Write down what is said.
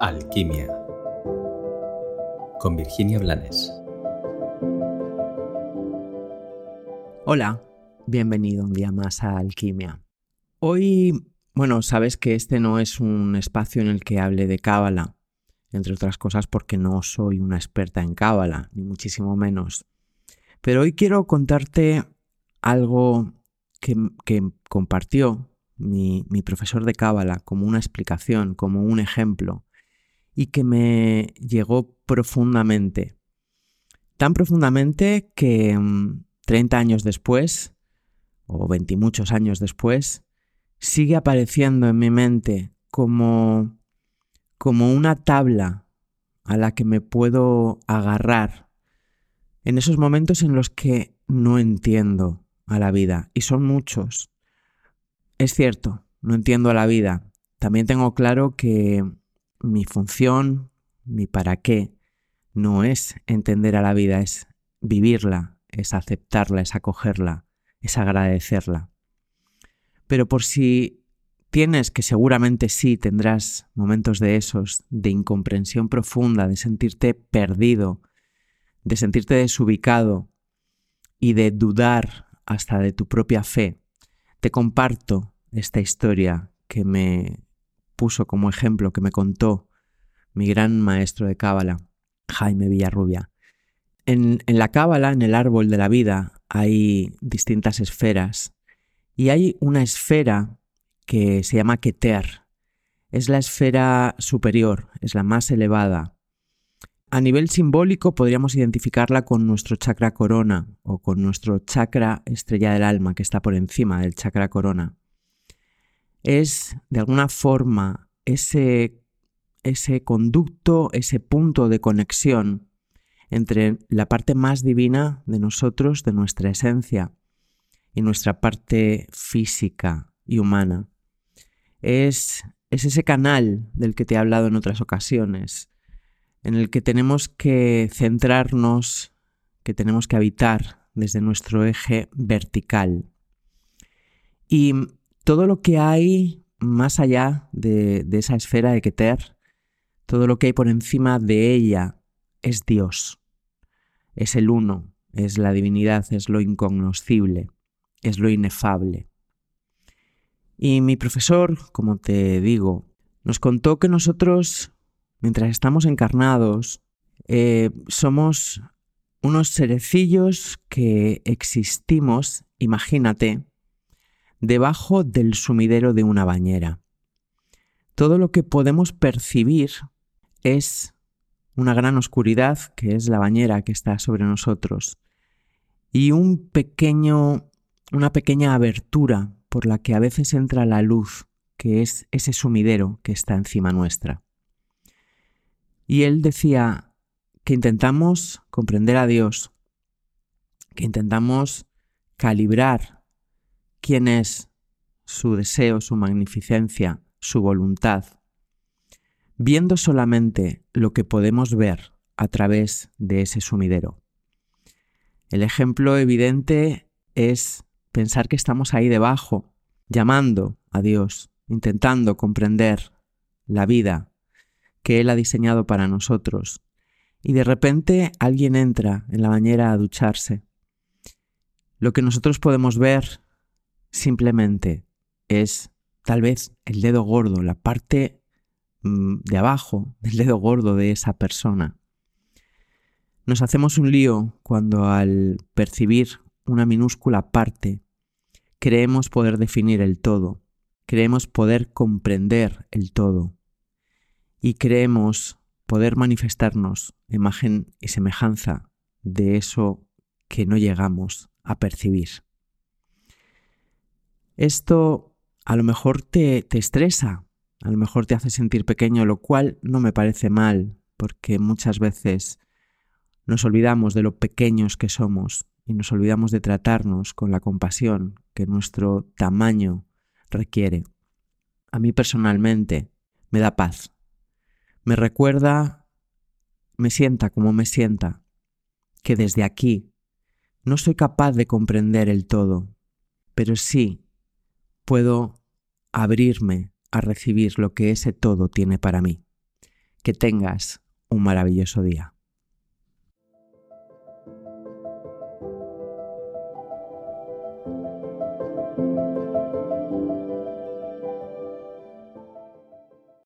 Alquimia con Virginia Blanes. Hola, bienvenido un día más a Alquimia. Hoy, bueno, sabes que este no es un espacio en el que hable de Cábala, entre otras cosas porque no soy una experta en Cábala, ni muchísimo menos. Pero hoy quiero contarte algo que, compartió mi, mi profesor de Cábala como una explicación, como un ejemplo, y que me llegó profundamente. Tan profundamente que 30 mm, años después, o 20 muchos años después, sigue apareciendo en mi mente como, como una tabla a la que me puedo agarrar en esos momentos en los que no entiendo a la vida, y son muchos. Es cierto, no entiendo a la vida. También tengo claro que mi función, mi para qué, no es entender a la vida, es vivirla, es aceptarla, es acogerla, es agradecerla. Pero por si tienes, que seguramente sí tendrás momentos de esos, de incomprensión profunda, de sentirte perdido, de sentirte desubicado y de dudar hasta de tu propia fe, te comparto esta historia que me puso como ejemplo, que me contó mi gran maestro de Cábala, Jaime Villarrubia. En, la Cábala, en el árbol de la vida, hay distintas esferas y hay una esfera que se llama Keter. Es la esfera superior, es la más elevada. A nivel simbólico podríamos identificarla con nuestro chakra corona o con nuestro chakra estrella del alma que está por encima del chakra corona es de alguna forma ese, ese conducto, ese punto de conexión entre la parte más divina de nosotros, de nuestra esencia, y nuestra parte física y humana. Es, es ese canal del que te he hablado en otras ocasiones, en el que tenemos que centrarnos, que tenemos que habitar desde nuestro eje vertical. Y todo lo que hay más allá de, esa esfera de Keter, todo lo que hay por encima de ella es Dios, es el uno, es la divinidad, es lo incognoscible, es lo inefable. Y mi profesor, como te digo, nos contó que nosotros, mientras estamos encarnados, eh, somos unos cerecillos que existimos, imagínate, debajo del sumidero de una bañera. Todo lo que podemos percibir es una gran oscuridad, que es la bañera que está sobre nosotros, y un pequeño, una pequeña abertura por la que a veces entra la luz, que es ese sumidero que está encima nuestra. Y él decía que intentamos comprender a Dios, que intentamos calibrar quién es, su deseo, su magnificencia, su voluntad, viendo solamente lo que podemos ver a través de ese sumidero. El ejemplo evidente es pensar que estamos ahí debajo, llamando a Dios, intentando comprender la vida que Él ha diseñado para nosotros, y de repente alguien entra en la bañera a ducharse. Lo que nosotros podemos ver simplemente es tal vez el dedo gordo, la parte mm, de abajo del dedo gordo de esa persona. Nos hacemos un lío cuando al percibir una minúscula parte creemos poder definir el todo, creemos poder comprender el todo y creemos poder manifestarnos imagen y semejanza de eso que no llegamos a percibir. Esto a lo mejor te, te estresa, a lo mejor te hace sentir pequeño, lo cual no me parece mal, porque muchas veces nos olvidamos de lo pequeños que somos y nos olvidamos de tratarnos con la compasión que nuestro tamaño requiere. A mí personalmente me da paz. Me recuerda, me sienta como me sienta, que desde aquí no soy capaz de comprender el todo, pero sí puedo abrirme a recibir lo que ese todo tiene para mí, Que tengas un maravilloso día.